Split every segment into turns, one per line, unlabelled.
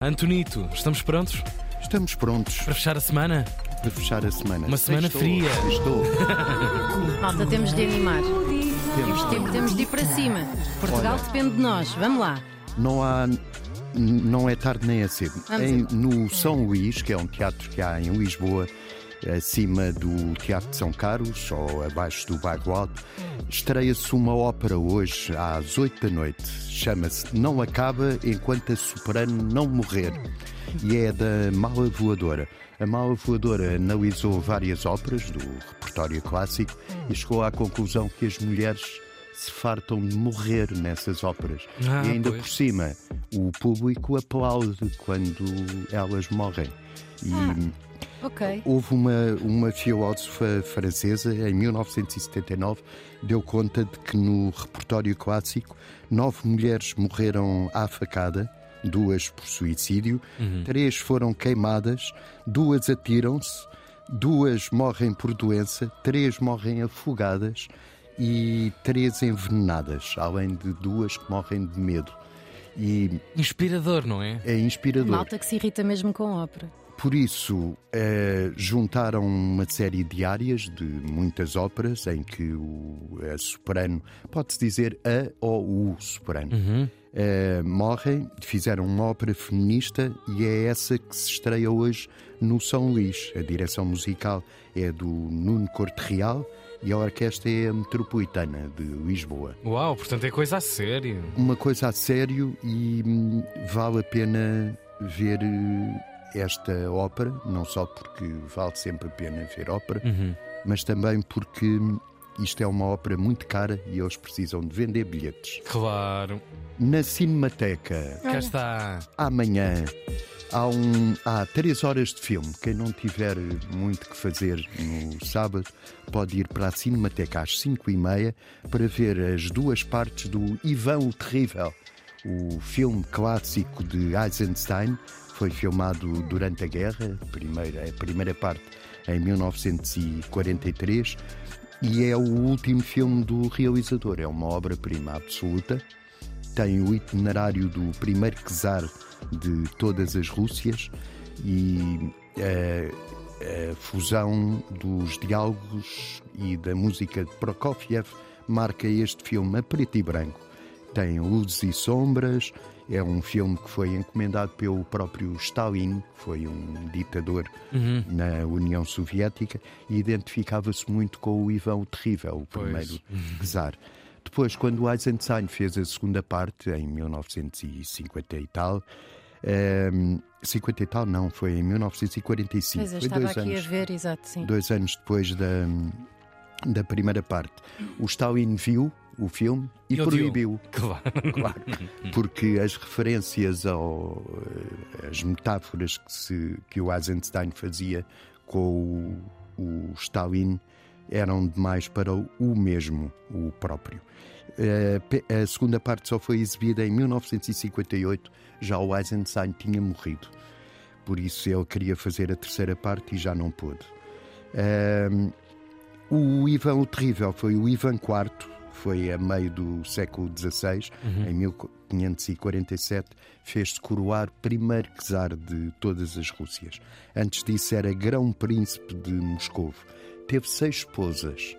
Antonito, estamos prontos
Estamos prontos
para fechar a semana?
para fechar a semana.
Uma semana
Estou,
fria.
Estou.
Malta, temos de animar. Temos, temos, temos de ir para cima. Portugal
Olha.
depende de nós. Vamos lá.
Não há. Não é tarde nem é cedo.
Vamos
Em- no São Luís, que é um teatro que há em Lisboa, acima do Teatro de São Carlos ou abaixo do Bairro Alto, estreia-se uma ópera hoje às 8 da noite. Chama-se Não Acaba Enquanto a Soprano Não Morrer. E é da Mala Voadora. A Mala Voadora analisou várias óperas do repertório clássico e chegou à conclusão que as mulheres se fartam de morrer nessas óperas.
Ah,
e ainda
pois.
por cima, o público aplaude quando elas morrem. E
Ok.
houve uma, uma filósofa francesa, em 1979, deu conta de que no repertório clássico nove mulheres morreram à facada, duas por suicídio, três foram queimadas, duas atiram-se, duas morrem por doença, três morrem afogadas e três envenenadas, além de duas que morrem de medo. E
Inspirador, não é?
é inspirador.
Malta que se irrita mesmo com ópera.
Por isso, eh, juntaram uma série de áreas de muitas óperas em que o a soprano, pode-se dizer a ou o soprano, eh, morrem, fizeram uma ópera feminista e é essa que se estreia hoje no São Luís. A direção musical é do Nuno Corte Real e a orquestra é a Metropolitana de Lisboa
Uau, portanto é coisa a sério.
uma coisa a sério e hum, vale a pena ver eh, esta ópera, não só porque vale sempre a pena ver ópera, mas também porque isto é uma ópera muito cara e eles precisam de vender bilhetes.
Claro.
Na Cinemateca,
Cá está.
amanhã, há, um, há três horas de filme. Quem não tiver muito que fazer no sábado pode ir para a Cinemateca às cinco e meia para ver as duas partes do Ivan o Terrível, o filme clássico de Eisenstein. Foi filmado durante a guerra, a primeira, a primeira parte em 1943, e é o último filme do realizador. É uma obra-prima absoluta tem o itinerário do primeiro czar de todas as Rússias e eh, a, fusão dos diálogos e da música de Prokofiev marca este filme a preto e branco. Tem luzes e sombras, é um filme que foi encomendado pelo próprio Stalin, que foi um ditador na União Soviética, e identificava-se muito com o Ivan o Terrível, o
Pois.
primeiro czar. Depois, quando o Eisenstein fez a segunda parte, em 1950 e tal, ehm, 50 e tal não, foi em 1945.
Pois eu
foi
estava
dois
aqui
anos,
a ver, exato, sim.
dois anos depois da, da primeira parte. O Stalin viu o filme e,
E
proibiu,
Claro.
claro, porque as referências ao, eh, as metáforas que, se, que o Eisenstein fazia com o, o Stalin eram demais para o mesmo, o próprio. Eh, A segunda parte só foi exibida em 1958, já o Eisenstein tinha morrido. Por isso ele queria fazer a terceira parte e já não pôde. Ehm, o Ivan o Terrível foi o Ivan IV, foi a meio do século XVI, em 1547, fez-se coroar primeiro czar de todas as Rússias. Antes disso era grão-príncipe de Moscovo. Teve seis esposas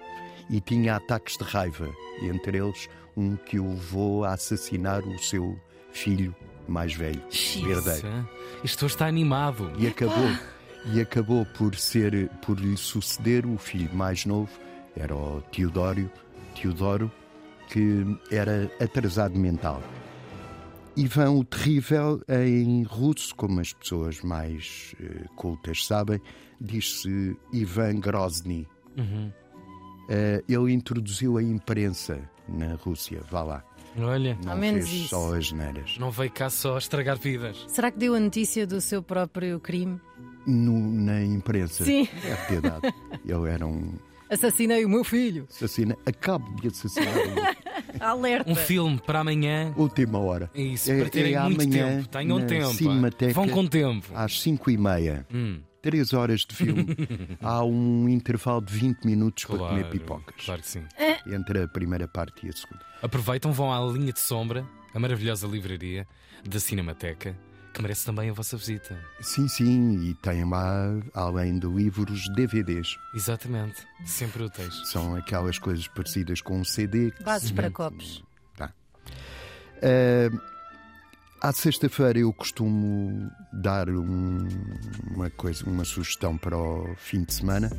e tinha ataques de raiva, entre eles um que o levou a assassinar o seu filho mais velho, herdeiro
Isto está animado.
e acabou e acabou por ser por lhe suceder o filho mais novo era o Teodório Teodoro que era atrasado mental. Ivan o Terrível em russo como as pessoas mais eh, cultas sabem diz-se Ivan Grozny. Eh, ele introduziu a imprensa na Rússia. Vá lá.
Olha,
não
menos
fez
isso.
só as neiras.
Não veio cá só estragar vidas.
Será que deu a notícia do seu próprio crime?
No- na imprensa?
Sim.
deve ter dado. Ele era um
Assassinei o meu filho.
assassina, acabo de assassinar o
Alerta.
Um filme para amanhã.
última hora.
Isso,
É-
para terem
é
muito
amanhã
tempo. Tenham tempo.
Cinemateca.
Vão com tempo.
Às 5 e meia,
Hum,
três horas de filme, há um intervalo de 20 minutos para
claro,
comer pipocas.
Claro que sim.
Entre a primeira parte e a segunda.
Aproveitam, vão à linha de sombra, a maravilhosa livraria da Cinemateca que merece também a vossa visita.
Sim, sim, e tem lá, além de livros, DVDs.
Exatamente, sempre úteis.
São aquelas coisas parecidas com um CD. que
Bases
se-
para copos.
Tá. Eh, à sexta-feira eu costumo dar um- uma coisa, uma sugestão para o fim de semana.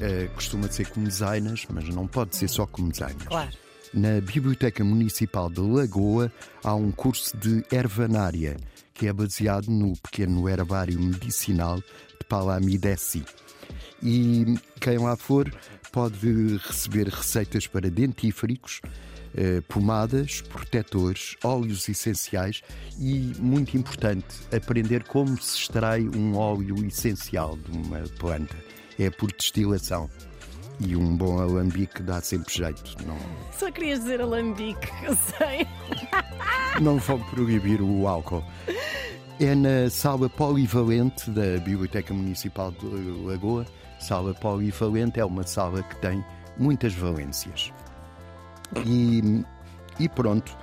Eh, costuma ser como designas, mas não pode ser só como designas.
Claro.
Na Biblioteca Municipal de Lagoa há um curso de ervanária que é baseado no pequeno herbário medicinal de Palamidesi. E quem lá for pode receber receitas para dentífricos, eh, pomadas, protetores, óleos essenciais e, muito importante, aprender como se extrai um óleo essencial de uma planta. É por destilação. E um bom alambique dá sempre jeito. Não,
Só querias dizer alambique, eu sei.
não vão proibir o álcool. É na sala polivalente da Biblioteca Municipal de Lagoa. Sala polivalente é uma sala que tem muitas valências. E, e pronto.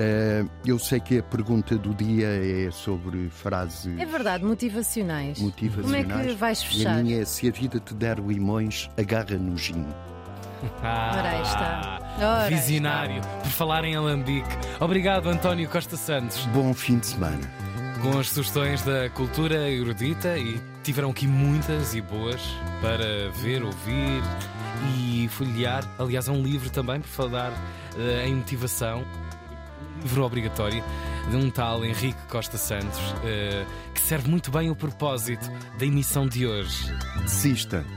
Eh, eu sei que a pergunta do dia é sobre frases
É verdade, motivacionais.
motivacionais.
Como é que vais
E a
fechar?
minha é: se a vida te der limões, agarra no gin.
Ora, aí está. Ora,
Visionário, por falar em Alambique. Obrigado, António Costa Santos,
Bom fim de semana.
com as sugestões da cultura erudita e tiveram aqui muitas e boas para ver, ouvir e folhear. Aliás, há um livro também por falar eh, em motivação. Um livro obrigatório de um tal Henrique Costa Santos, eh, que serve muito bem o propósito da emissão de hoje.
Desista.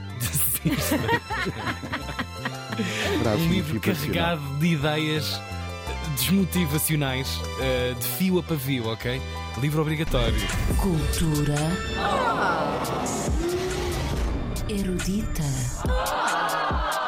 Um
Frase
livro carregado de ideias desmotivacionais, eh, de fio a pavio, ok? Livro obrigatório.
Cultura erudita.